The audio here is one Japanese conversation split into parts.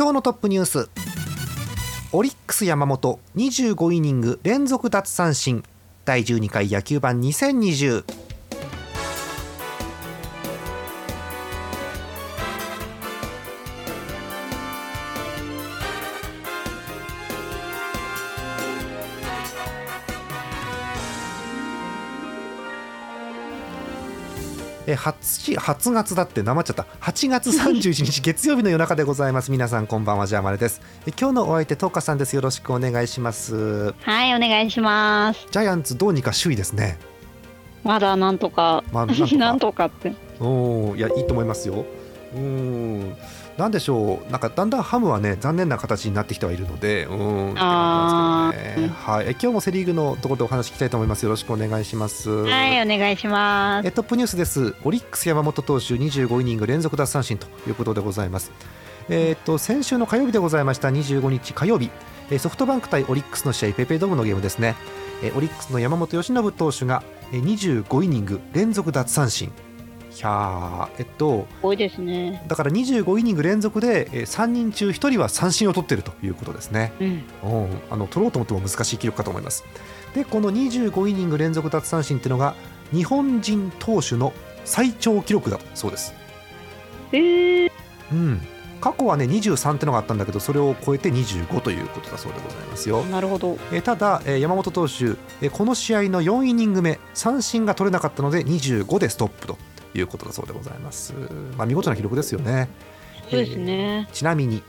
今日のトップニュース。オリックス山本25イニング連続奪三振。第12回野球盤2020え初初月だってなまっちゃった。8月31日月曜日の夜中でございます。皆さんこんばんは。ジャーマネです。え今日のお相手トーカさんです。よろしくお願いします。はい、お願いします。ジャイアンツどうにか首位ですね。まだなんとか、まあなんとか。なんとかって。おーいやいいと思いますよ。うんなんでしょう。なんかだんだんハムはね残念な形になってきてはいるのでうんね。はい。え今日もセリーグのところでお話聞きたいと思います。よろしくお願いします。はい、お願いします。えトップニュースです。オリックス山本投手25イニング連続奪三振ということでございます。えー、と先週の火曜日でございました25日火曜日。えーソフトバンク対オリックスの試合ペイペイドームのゲームですね。えーオリックスの山本由伸投手がえー25イニング連続奪三振いやーえっと多いですね。だから25イニング連続でえー3人中1人は三振を取っているということですね。うん。うん、あの取ろうと思っても難しい記録かと思います。でこの25イニング連続奪三振っていうのが日本人投手の最長記録だそうです、えー、うん、過去はね23ってのがあったんだけどそれを超えて25ということだそうでございますよ。なるほど。えーただ、えー山本投手、えーこの試合の4イニング目三振が取れなかったので25でストップということだそうでございます、まあ、見事な記録ですよね。そうですね。ちなみに、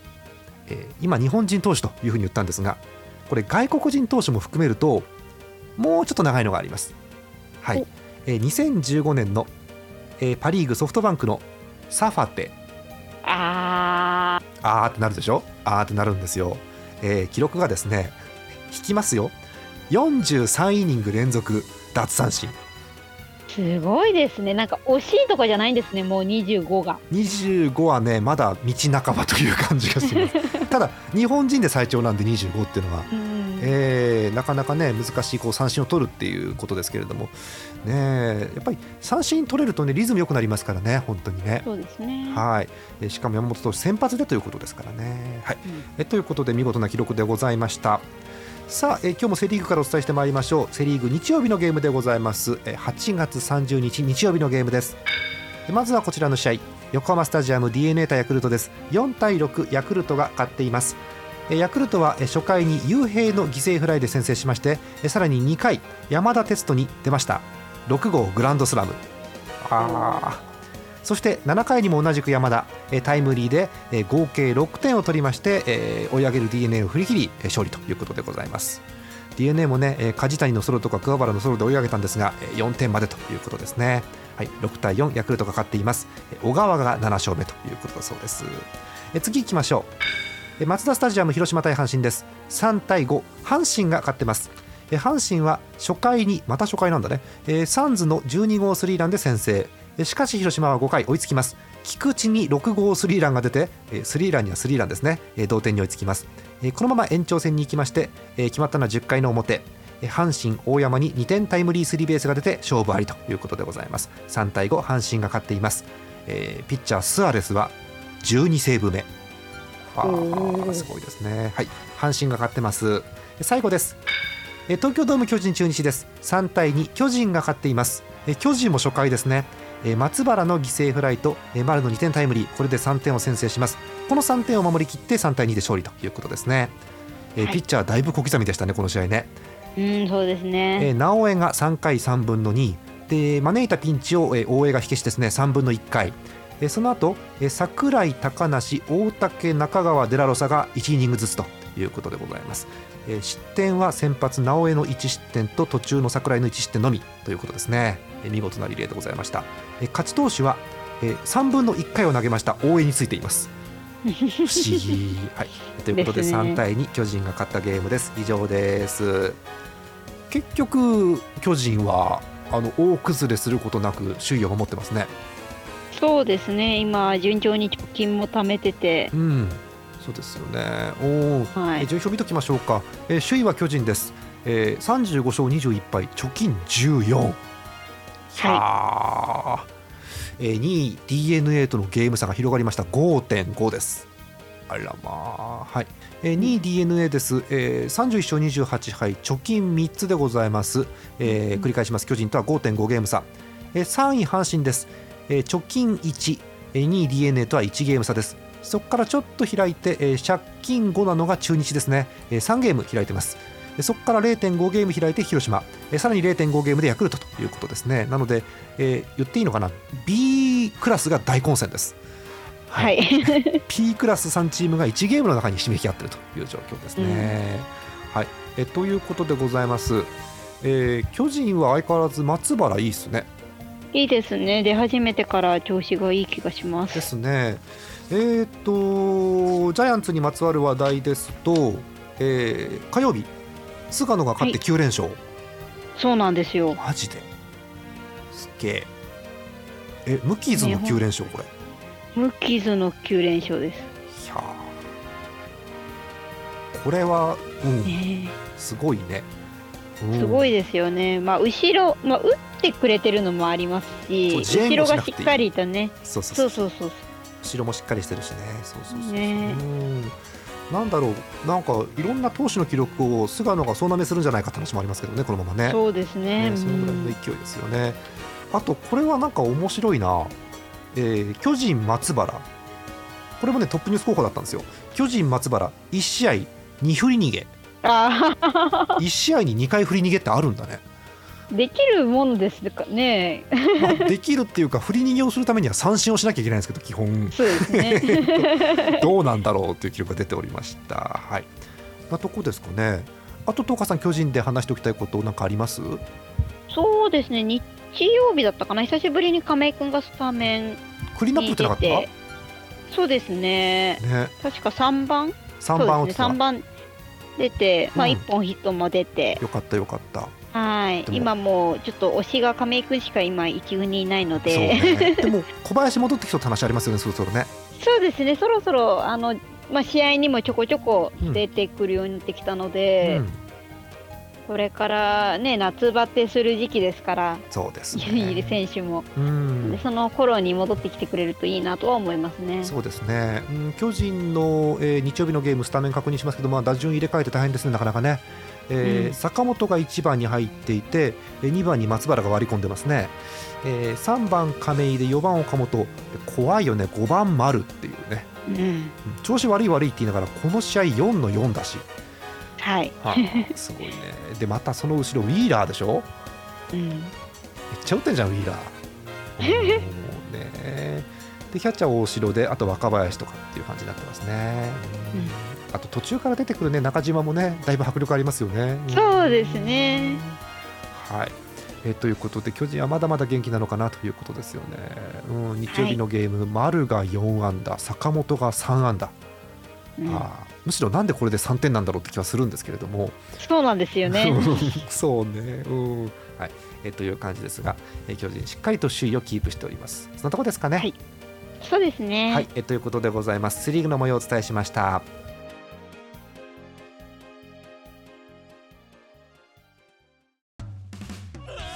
えー今日本人投手というふうに言ったんですがこれ外国人投手も含めるともうちょっと長いのがあります。はい。お、えー2015年の、えーパ・リーグソフトバンクのサファテ。ああーってなるでしょ？あーってなるんですよ、えー記録がですね引きますよ。43イニング連続奪三振。ー、すごいですね。なんか惜しいとこじゃないんですね。もう25が。25はねまだ道半ばという感じがします ただ日本人で最長なんで25っていうのはうん。えーなかなかね難しいこう三振を取るっていうことですけれどもねやっぱり三振取れるとねリズム良くなりますからね本当にね。そうですね。はい、えーしかも山本投手先発でということですからね。はい、うんえということで見事な記録でございました。さあ、えー今日もセ・リーグからお伝えしてまいりましょう。セ・リーグ日曜日のゲームでございます。えー8月30日日曜日のゲームです。まずはこちらの試合。横浜スタジアム d n a 対ヤクルトです。4対6ヤクルトが勝っています。ヤクルトは初回に雄平の犠牲フライで先制しましてさらに2回山田哲人に出ました。6号グランドスラム。あー。そして7回にも同じく山田。タイムリーで合計6点を取りまして追い上げる d n a を振り切り勝利ということでございます。D n a もね梶谷のソロとか桑原のソロで追い上げたんですが4点までということですね。はい、6対4ヤクルトが勝っています。小川が7勝目ということだそうです。次行きましょう。マツダスタジアム広島対阪神です。3対5阪神が勝ってます。阪神は初回にまた初回なんだね、えーサンズの12号スリーランで先制。しかし広島は5回追いつきます。菊池に6号スリーランが出てえースリーランにはスリーランですね。えー同点に追いつきます。えーこのまま延長戦に行きましてえー決まったのは10回の表。えー阪神大山に2点タイムリースリーベースが出て勝負ありということでございます。3対5阪神が勝っています。えーピッチャースアレスは12セーブ目。あすごいですね。はい。阪神が勝ってます。最後です。えー東京ドーム巨人中日です。3対2巨人が勝っています。えー巨人も初回ですねえー松原の犠牲フライとえー丸の2点タイムリー。これで3点を先制します。この3点を守りきって3対2で勝利ということですね。えーはい。ピッチャーだいぶ小刻みでしたねこの試合ね。うん、そうですね。えー直江が3回3分の2で招いたピンチを、えー大江が火消しですね3分の1回、えーその後、えー櫻井高梨大竹中川デラロサが1イニングずつということでございます、えー失点は先発直江の1失点と途中の櫻井の1失点のみということですね、えー見事なリレーでございました、えー勝ち投手は、えー3分の1回を投げました。大江についています。不思議。はい。ということでですね。3対2巨人が勝ったゲームです。以上です。結局巨人はあの大崩れすることなく首位を守ってますね。そうですね、今、順調に貯金も貯めてて、うん。そうですよね。おお、はい。え順位表見ときましょうか、えー首位は巨人です、えー、35勝21敗貯金14はあ、えー、2位 d n a とのゲーム差が広がりました。5.5です。あらまあはい、えー、2位 d n a です、えー、31勝28敗貯金3つでございます、えーうん繰り返します。巨人とは5.5ゲーム差、えー、3位阪神です、えー貯金1、えー2位 d n a とは1ゲーム差です。そこからちょっと開いて、えー借金5なのが中日ですね、えー3ゲーム開いてます。でそこから0.5ゲーム開いて広島、えーさらに0.5ゲームでヤクルトということですね。なので、えー言っていいのかな？B クラスが大混戦です。はい、P クラス3チームが1ゲームの中にひしめき合っているという状況ですね。はい、えということでございます、えー巨人は相変わらず松原いいっすね。いいですね、出始めてから調子がいい気がしま。ですすね。えー、とジャイアンツにまつわる話題ですと、えー火曜日菅野が勝って9連勝、そうなんですよ、マジで。すっげえ。え無傷の9連勝これ、無傷の9連勝です。いやー。これは、うん、ねすごいね。うん。すごいですよね、まあ、後ろ、まあ、打ってくれてるのもありますし、後ろがしっかりとね、そうそうそそううそうそう、後ろもしっかりしてるしね。そうそうそうそう、ねうんなんだろうなんかいろんな投手の記録を菅野が総なめするんじゃないかって話もありますけどねこのままね。そうですね、ねそのぐらいのうん勢いですよね、あとこれはなんか面白いな、えー巨人松原。これもねトップニュース候補だったんですよ。巨人松原1試合2振り逃げ。あ1試合に2回振り逃げってあるんだね、ーできるものですかね、まあできるっていうか振り逃げをするためには三振をしなきゃいけないんですけど基本。そうですね、どうなんだろうという記録が出ておりました。はい。なとこですかね。あと、東花さん、巨人で話しておきたいこと、なんかあります？そうですね、日曜日だったかな、久しぶりに亀井君がスタメンクリーンアップにってなかった？そうですね、ね、確か3番、三番ね、3番出て、まあ、うん。1本ヒットも出て、よかった、よかった。はい今もうちょっと推しが亀井君しか今、一軍にいないので、ね。でも、小林戻ってきそうって話ありますよね、そろそろね。そうですね、そろそろあの、まあ、試合にもちょこちょこ出てくるようになってきたので、うん、これからね、夏バテする時期ですから、そうですいるね。選手も、うんで。その頃に戻ってきてくれるといいなとは思いますね。そうですね、うん、巨人の、えー日曜日のゲームスタメン確認しますけど、まあ、打順入れ替えて大変ですね、なかなかね、えーうん。坂本が1番に入っていて、えー2番に松原が割り込んでますね、えー3番亀井で4番岡本、怖いよね、5番丸っていうね、うん、うん調子悪い悪いって言いながら、この試合4の4だし、はい、はあ すごいね、で、またその後ろ、ウィーラーでしょ、うん、めっちゃ打ってんじゃん、ウィーラー。もうね。でキャッチャー大城であと若林とかっていう感じになってますね、うんあと途中から出てくるね中島もねだいぶ迫力ありますよね。そうですね。はい。えーということで巨人はまだまだ元気なのかなということですよね、うん、日曜日のゲーム、丸が4安打坂本が3安打、うん。あーむしろなんでこれで3点なんだろうって気はするんですけれども、そうなんですよね。そうね、うん。はい。えーという感じですが、えー巨人しっかりと首位をキープしております。そんなとこですかね、はい。そうですね。はい、えということでございます。セリーグの模様をお伝えしました。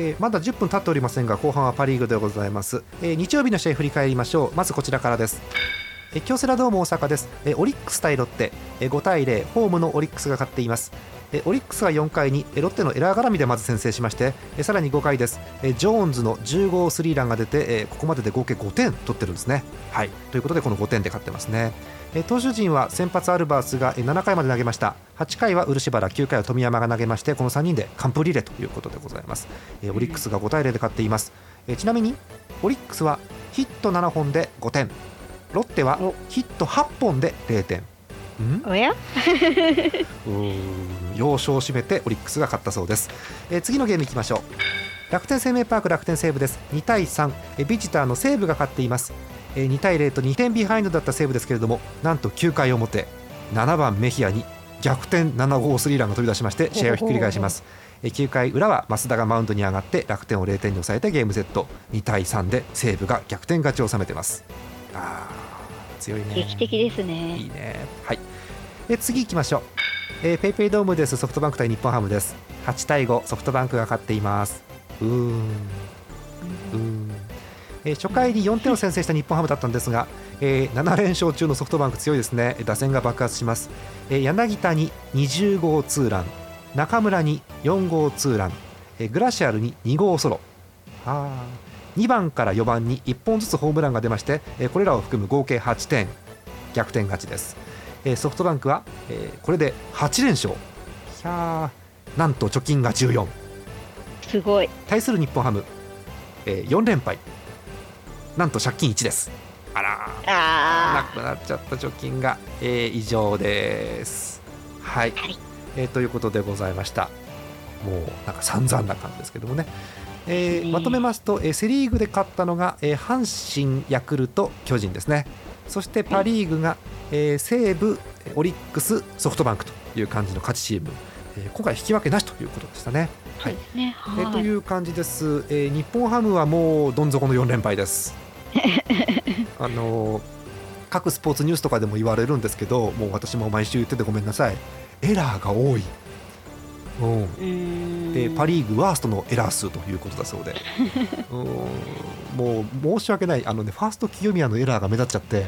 えーまだ10分経っておりませんが後半はパ・リーグでございます、えー日曜日の試合振り返りましょう。まずこちらからです。え京セラドーム大阪です。えオリックス対ロッテ。え5対0ホームのオリックスが勝っています。えオリックスは4回にえロッテのエラー絡みでまず先制しましてえさらに5回です。えジョーンズの10号スリーランが出てえここまでで合計5点取ってるんですね。はい。ということでこの5点で勝ってますね。投手陣は先発アルバースがえ7回まで投げました。8回は漆原9回は富山が投げましてこの3人で完封リレーということでございます。えオリックスが5対0で勝っています。えちなみにオリックスはヒット7本で5点。ロッテはお。ヒット8本で0点。ん？おや？要所を締めてオリックスが勝ったそうです、えー次のゲームいきましょう。楽天生命パーク楽天西武です。2対3、えービジターの西武が勝っています、えー2対0と2点ビハインドだった西武ですけれどもなんと9回表7番メヒアに逆転7号スリーランが飛び出しまして試合をひっくり返しますえー9回裏は増田がマウンドに上がって楽天を0点に抑えてゲームセット2対3で西武が逆転勝ちを収めてますあー強いね劇的ですいねいね。はい。え次行きましょう。えー、ペイペイドームです。ソフトバンク対日本ハムです。8対5、ソフトバンクが勝っています。うーん。うーん。えー初回に4点を先制した日本ハムだったんですが、えー7連勝中のソフトバンク強いですね。打線が爆発します。えー柳田に20号ツーラン、中村に4号ツーラン、えーグラシアルに2号ソロ。あー2番から4番に1本ずつホームランが出まして、えーこれらを含む合計8点逆転勝ちです、えーソフトバンクは、えーこれで8連勝なんと貯金が14すごい対する日本ハム、えー4連敗なんと借金1です。あら。ー。なあくなっちゃった貯金が、えー以上です。はい、はい。えーということでございました。もうなんか散々な感じですけどもね、えーねまとめますと、えーセ・リーグで勝ったのが、えー阪神、ヤクルト、巨人ですね。そしてパ・リーグが、えー西武、オリックス、ソフトバンクという感じの勝ちチーム、えー今回引き分けなしということでしたね。あ、はい。そうですね。えーはい。という感じです、えー日本ハムはもうどん底の4連敗です。あのー各スポーツニュースとかでも言われるんですけどもう私も毎週言っててごめんなさい。エラーが多い、うん、でパ・リーグワーストのエラー数ということだそうで。うん。もう申し訳ない。あの、ね、ファースト清宮のエラーが目立っちゃって、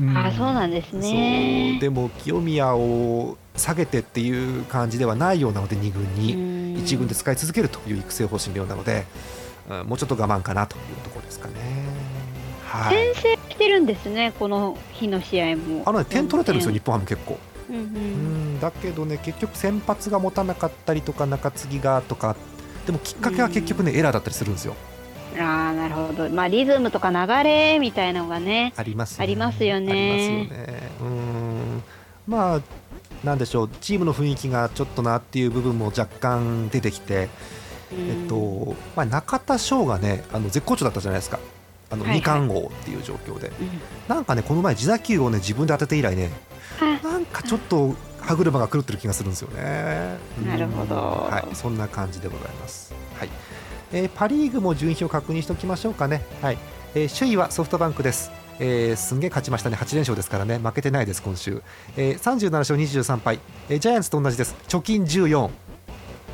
うんあ、そうなんですそう。ね。でも清宮を下げてっていう感じではないようなので2軍に1軍で使い続けるという育成方針のようなので、うんもうちょっと我慢かなというところですかね。はい、先制してるんですね、この日の試合も。あのね点取れてるんですよ、日本ハム結構。うんううんんだけどね結局先発が持たなかったりとか中継ぎがとかでもきっかけは結局ねエラーだったりするんですよ。ああ、なるほど。まあ、リズムとか流れみたいなのがね。ありますありますよねありますよね。うんまあなんでしょうチームの雰囲気がちょっとなっていう部分も若干出てきて、えっとまあ、中田翔がねあの絶好調だったじゃないですか。あのはいはい二冠王っていう状況で、うん、なんかねこの前自打球をね自分で当てて以来ねあなんかちょっと歯車が狂ってる気がするんですよね。なるほどうんはい、そんな感じでございます。はい。えーパリーグも順位表確認しておきましょうかね。はい。えー首位はソフトバンクです。えーすんげえ勝ちましたね。8連勝ですからね。負けてないです今週。えー37勝23敗、えージャイアンツと同じです。貯金14。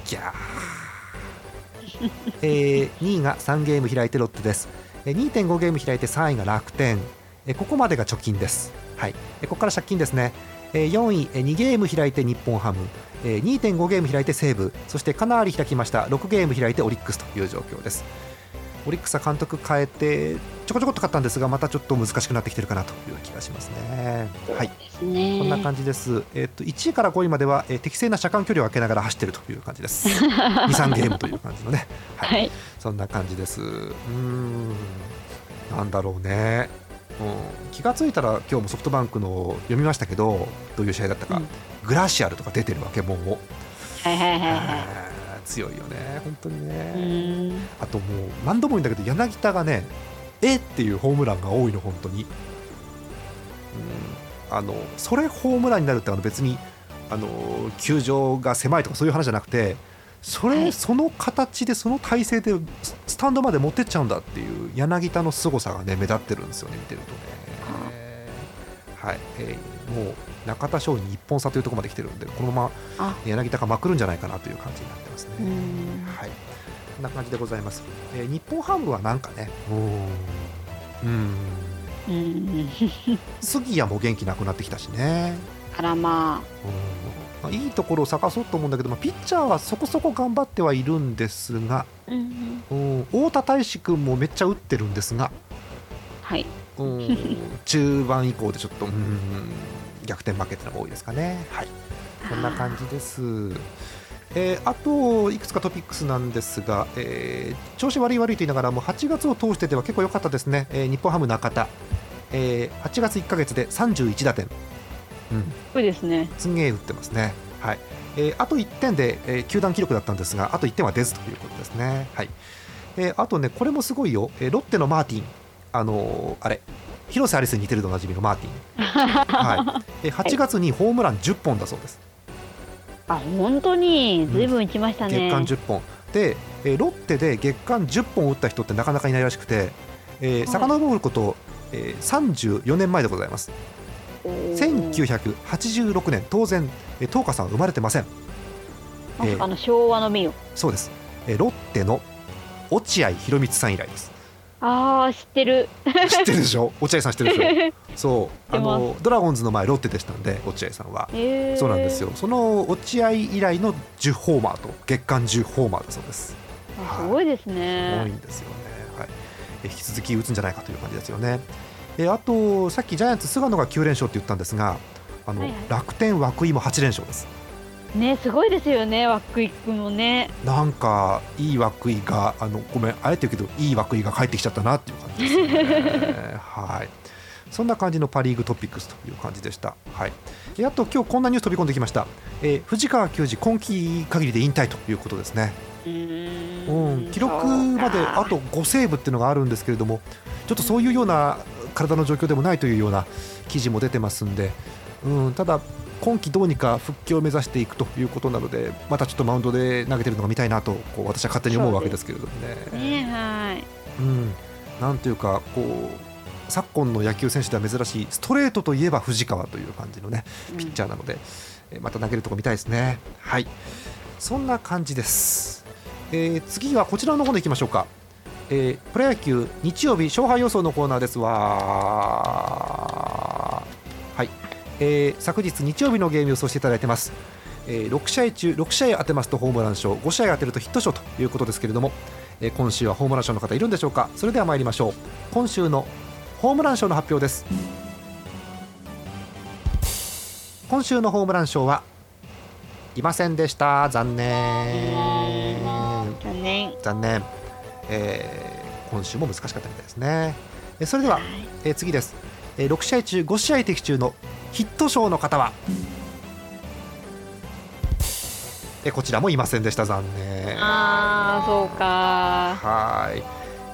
ギャー。えー2位が3ゲーム開いてロッテです。えー2.5ゲーム開いて3位が楽天。えーここまでが貯金です。はい。えーここから借金ですね。えー4位、えー2ゲーム開いて日本ハム、えー2.5ゲーム開いて西武、そしてかなり開きました6ゲーム開いてオリックスという状況です。オリックスは監督変えてちょこちょこっと勝ったんですがまたちょっと難しくなってきてるかなという気がしますね。はい。こんな感じです。えっと1位から5位までは、えー適正な車間距離を空けながら走ってるという感じです。2、3ゲームという感じのね。はいはい。そんな感じです。うーん、なんだろうね。うん、気がついたら今日もソフトバンクの読みましたけどどういう試合だったか、うんグラシアルとか出てるわけもう、はいはいはいはあー強いよね。本当にね。あともう何度も言うんだけど柳田がねえっていうホームランが多いの本当に、うん、あのそれホームランになるってあの別にあの球場が狭いとかそういう話じゃなくてそれ、はい。その形でその体勢でススタンドまで持ってっちゃうんだっていう柳田の凄さがね目立ってるんですよね見てるとね。はい、えーもう中田翔に1本差というところまで来てるんでこのままあ、柳田がまくるんじゃないかなという感じになってますね。うん。はい、こんな感じでございます。えー日本ハムはなんかね、うー。ん、うーん。うん 杉谷も元気なくなってきたしね、あらまうんまあ、いいところを探そうと思うんだけど、まあ、ピッチャーはそこそこ頑張ってはいるんですが、あ、うん、うん、太田大志君もめっちゃ打ってるんですが、はい。うん、中盤以降でちょっと、うん、逆転負けっていうのが多いですかね。はい。こんな感じです。えーあといくつかトピックスなんですが、えー調子悪い悪いと言いながらも8月を通してでは結構良かったですね、えー日本ハム中田、えー8月1か月で31打点、うん、そうですね。すんげえ打ってますね、はい。えーあと1点で、えー球団記録だったんですがあと1点は出ずということですね、はい。えーあとねこれもすごいよ、えーロッテのマーティン、あのーあれ広瀬アリスに似てるとおなじみのマーティン、はい。えー8月にホームラン10本だそうです。あ本当に？ずいぶん打ちましたね、月間10本。で、えーロッテで月間10本打った人ってなかなかいないらしくて、えー、はい。遡ること、えー34年前でございます。おー。1986年当然、えー、東花さんは生まれてません。まさかの昭和の名誉そうです、えーロッテの落合博満さん以来ですああ知ってる。知ってるでしょ？落合さん知ってるでしょ？そう。あのドラゴンズの前ロッテでしたんで落合さんはえー、そうなんですよ。その落合以来の10ホーマーと月間10ホーマーだそうです。あすごいです多い。ねんですよね、はい、え引き続き打つんじゃないかという感じですよね。えあと、さっきジャイアンツ、菅野が9連勝って言ったんですが、あのはいはい。楽天、涌井も8連勝です。ねすごいですよねワックイックもね。なんか、いい涌井が、あのごめん、あえて言うけど、いい涌井が帰ってきちゃったなっていう感じですね。はい。そんな感じのパ・リーグトピックスという感じでした。はい、えあと、今日こんなニュース飛び込んできました、えー藤川球児、今季限りで引退ということですね。ううん、記録まであとと5セーブっていうのがあるんですけれども、ちょっとそういうような体の状況でもないというような記事も出てますんで、うん、ただ、今季どうにか復帰を目指していくということなので、またちょっとマウンドで投げてるのが見たいなと、こう私は勝手に思うわけですけれどもね。ねはい。うん、なんというかこう昨今の野球選手では珍しいストレートといえば藤川という感じのねピッチャーなので、えーまた投げるとこ見たいですね。はい。そんな感じです、えー次はこちらの方でいきましょうか、えープロ野球日曜日勝敗予想のコーナーです。わはい、えー昨日日曜日のゲーム予想していただいてます、えー6試合中6試合当てますとホームラン賞5試合当てるとヒット賞ということですけれども、えー今週はホームラン賞の方いるんでしょうか？それでは参りましょう。今週のホームラン賞の発表です。今週のホームラン賞はいませんでした。残念。残念。残念、えー今週も難しかったみたいですね。えーそれでは、えー次です、えー6試合中5試合的中のヒット賞の方は、えーこちらもいませんでした残念ああそうかはい。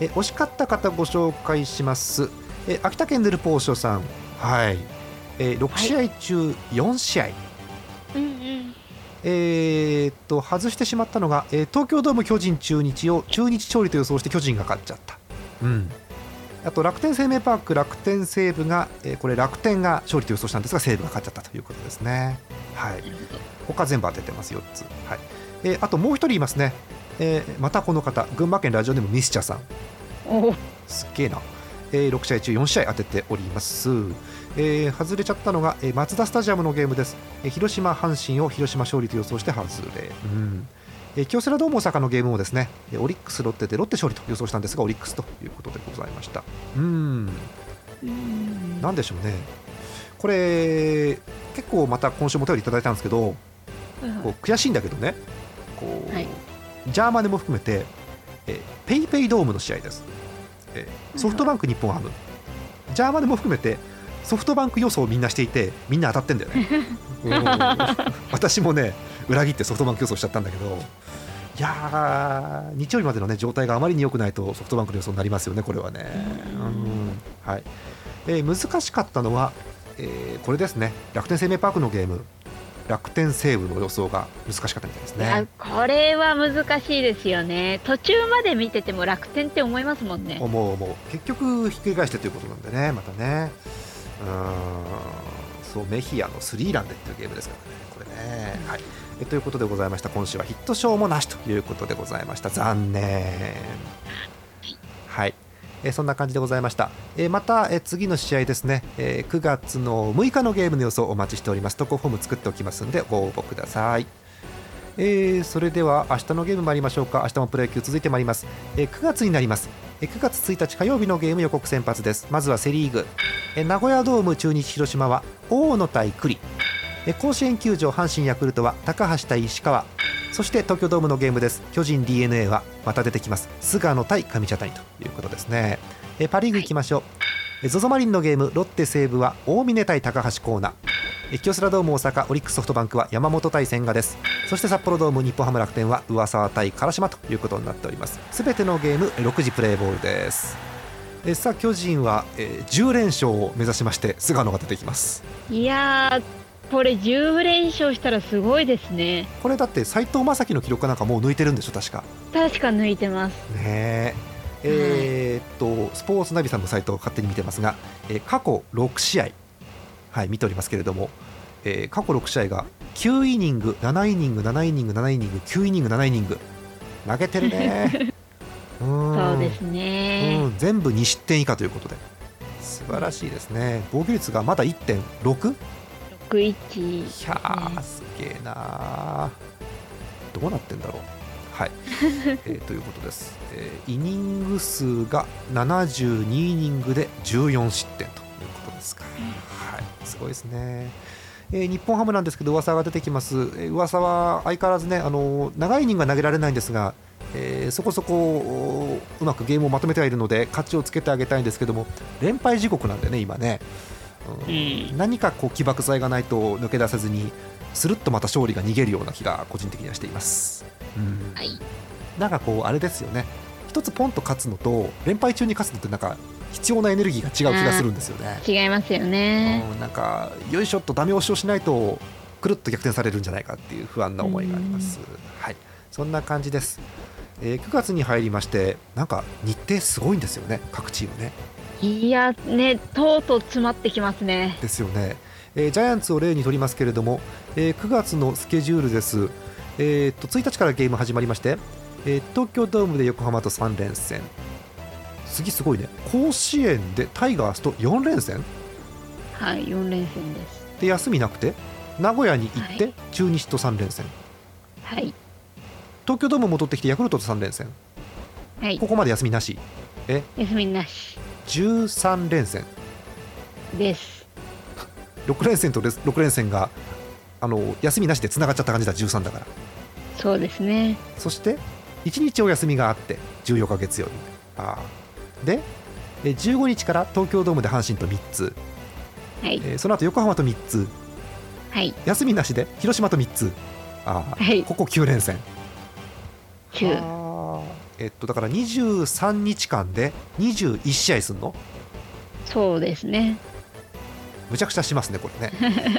え惜しかった方ご紹介します。え秋田県ヌルポーショさん。はい。えー6試合中4試合。うんうんえーっと外してしまったのが、えー東京ドーム巨人中日を中日勝利と予想して巨人が勝っちゃった。うん。あと楽天生命パーク楽天西武が、えーこれ楽天が勝利と予想したんですが西武が勝っちゃったということですね。はい。他全部当ててます4つ。はい。えーあともう一人いますね。えーまたこの方群馬県ラジオネームミスチャさん。すっげえな、えー6試合中4試合当てております、えー外れちゃったのが、えーマツダスタジアムのゲームです、えー広島阪神を広島勝利と予想して外れ、うんえー京セラドーム大阪のゲームもですねえーオリックスロッテでロッテ勝利と予想したんですがオリックスということでございました。うん。うんなんでしょうね。これ結構また今週もお便りいただいたんですけどこう悔しいんだけどね。こう、はい。ジャーマネも含めて、えーペイペイドームの試合です、えーソフトバンク日本ハム、ジャーマネも含めてソフトバンク予想をみんなしていてみんな当たってんだよね。うん。私もね裏切ってソフトバンク予想しちゃったんだけどいやー日曜日までの、ね、状態があまりに良くないとソフトバンクの予想になりますよねこれはね、うんはい。えー難しかったのは、えーこれですね。楽天生命パークのゲーム。楽天西武の予想が難しかったみたいですね。これは難しいですよね。途中まで見てても楽天って思いますもんね。思う思う。結局ひっくり返してということなんでねまたね。うーん。そうメヒアのスリーランでっていうゲームですからねこれね、はいえということでございました。今週はヒット賞もなしということでございました。残念。はい、えそんな感じでございました、えまた、え次の試合ですね、え9月の6日のゲームの予想をお待ちしております。投稿フォーム作っておきますのでご応募ください。えーそれでは明日のゲーム参りましょうか。明日もプロ野球続いてまいります、えー9月になります、えー9月1日火曜日のゲーム予告先発です。まずはセ・リーグ、えー名古屋ドーム中日広島は大野対栗甲子園球場阪神ヤクルトは高橋対石川。そして東京ドームのゲームです。巨人 d n a はまた出てきます。菅野対上茶谷ということですね。えパ・リーグ行きましょう、ZOZO マリンのゲームロッテ西武は大峰対高橋光成。えー京セラドーム大阪オリックスソフトバンクは山本対千賀です。そして札幌ドーム日本ハム楽天は上沢対唐島ということになっております。すべてのゲーム6時プレーボールです。えさあ巨人は、えー10連勝を目指しまして菅野が出てきます。いや、これ10連勝したらすごいですね。これだって斉藤正樹の記録なんかもう抜いてるんでしょ確か確か抜いてます。ねええーっとスポーツナビさんのサイトを勝手に見てますが、えー過去6試合はい見ておりますけれども、えー過去6試合が9イニング7イニング7イニング7イニング9イニング7イニング投げてるね うそうですね。うん全部2失点以下ということで素晴らしいですね防御率がまだ 1.6? 61。いやーすげえなー。どうなってんだろう。はい、えーということです、えーイニング数が72イニングで14失点ということですか、はい、すごいですね、えー日本ハムなんですけど噂が出てきます、えー噂は相変わらずねあのー長いイニングは投げられないんですがえーそこそこおうまくゲームをまとめてはいるので勝ちをつけてあげたいんですけども連敗時刻なんでね今ね、うん。うん何かこう起爆剤がないと抜け出せずにスルッとまた勝利が逃げるような気が個人的にはしています、うん。はい。なんかこうあれですよね。一つポンと勝つのと連敗中に勝つのってなんか必要なエネルギーが違う気がするんですよね、違いますよね。うん。なんかよいしょっとダメ押しをしないとくるっと逆転されるんじゃないかっていう不安な思いがあります、はい。そんな感じです、えー9月に入りましてなんか日程すごいんですよね。各チームねいや、ね、とうとう詰まってきますね。ですよね、えージャイアンツを例にとりますけれども、えー9月のスケジュールです、えーと1日からゲーム始まりまして、えー東京ドームで横浜と3連戦。次すごいね。甲子園でタイガースと4連戦？はい、4連戦です。で休みなくて名古屋に行って、は中日と3連戦。はい。東京ドーム戻ってきてヤクルトと3連戦。はい。こ。こまで休みなし。え？休みなし13連戦。です。6連戦と6連戦があの休みなしでつながっちゃった感じだ13だから。そうですね。そして1日お休みがあって14日月曜日。あー。でえー15日から東京ドームで阪神と3つ、はい。えーその後横浜と3つ。はい。休みなしで広島と3つ。あー、はい。ここ9連戦。9。えっとだから23日間で21試合すんの？そうですね。むちゃくちゃしますねこれね。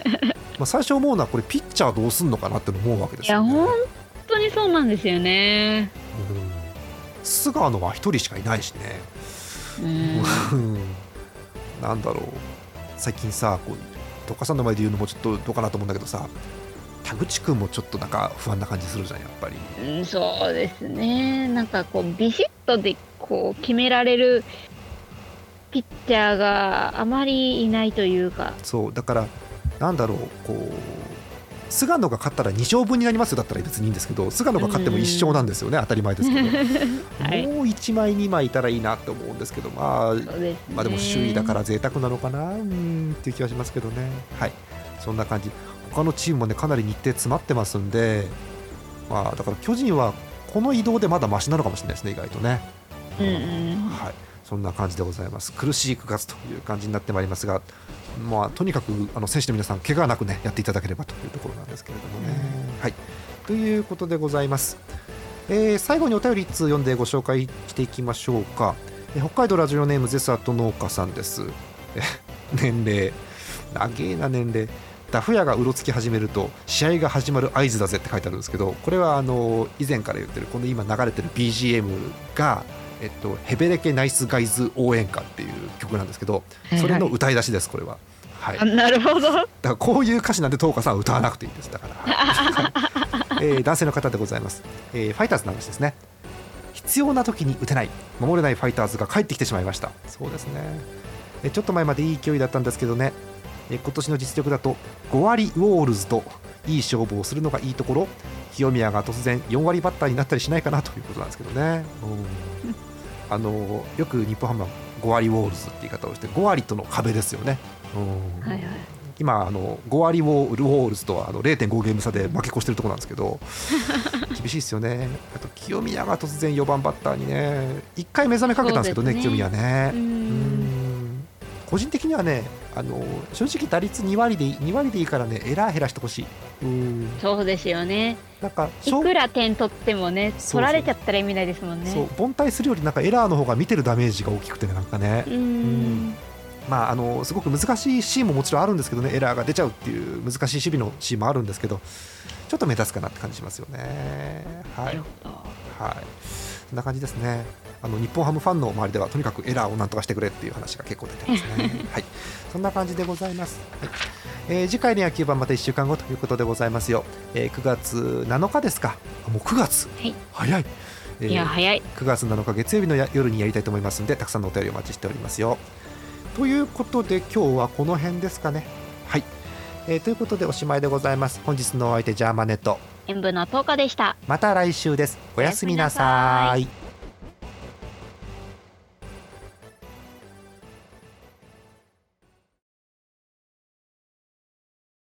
まあ最初思うのはこれピッチャーどうすんのかなって思うわけでいや、すよ、ね、本当にそうなんですよね。うん。菅野は1人しかいないしね。うん。うん。なんだろう。最近さこうどかさんの前で言うのもちょっとどうかなと思うんだけどさ田口君もちょっとなんか不安な感じするじゃんやっぱり。うんそうですね。なんかこう、ビシッとでこう決められるピッチャーがあまりいないというか、そうだからなんだろうこう菅野が勝ったら2勝分になりますよ。だったら別にいいんですけど菅野が勝っても1勝なんですよね。当たり前ですけど、はい。もう1枚2枚いたらいいなって思うんですけどまあね。まあでも首位だから贅沢なのかな？うんっていう気はしますけどね。はい。そんな感じ他のチームもねかなり日程詰まってますんでまあだから巨人はこの移動でまだマシなのかもしれないですね意外とね。うんうん。はい。そんな感じでございます。苦しい9月という感じになってまいりますがまあとにかくあの選手の皆さん怪我なくねやっていただければというところなんですけれどもね。はい。ということでございます。えー最後にお便り1通読んでご紹介していきましょうか、えー北海道ラジオネームゼスアット農家さんです。え年齢。長えな年齢ダフ屋がうろつき始めると試合が始まる合図だぜって書いてあるんですけどこれはあの以前から言ってるこの今流れてる BGM が、えっと、ヘベレケナイスガイズ応援歌っていう曲なんですけどそれの歌い出しですこれは。はい、あなるほど。だからこういう歌詞なんで東花さんは歌わなくていいんです。だから、は いえー男性の方でございます、えーファイターズの話ですね。必要な時に打てない守れないファイターズが帰ってきてしまいました。そうですね。えちょっと前までいい勢いだったんですけどねえ今年の実力だと5割ウォールズといい勝負をするのがいいところ。清宮が突然4割バッターになったりしないかなということなんですけどね、うん。あのよく日本ハムは5割ウォールズって言い方をして5割との壁ですよね、うん。はいはい。今あの5割ウォールウォールズとはあの0.5ゲーム差で負け越してるところなんですけど 厳しいですよね。あと清宮が突然4番バッターにね1回目覚めかけたんですけどねそうです清宮ね。個人的にはねあの正直打率2割でいい2割でいいからねエラー減らしてほしいうんそうですよね。なんかいくら点取ってもね、取られちゃったら意味ないですもんね。そう凡退するよりなんかエラーの方が見てるダメージが大きくてねなんかねうーん。まあ、あのすごく難しいシーンももちろんあるんですけどねエラーが出ちゃうっていう難しい守備のシーンもあるんですけどちょっと目立つかなって感じしますよね。はない。はい、そんな感じですねあの日本ハムファンの周りではとにかくエラーをなんとかしてくれっていう話が結構出てますね。はい、そんな感じでございます。はいえー次回の野球版また1週間後ということでございますよ。えー9月7日ですか。あもう9月。はい早い。えーいや、早い。9月7日月曜日のや夜にやりたいと思いますのでたくさんのお便りお待ちしておりますよ。ということで今日はこの辺ですかね。はい、えーということでおしまいでございます。本日のお相手ジャーマネット塩分の10日でした。また来週です。おやすみなさい。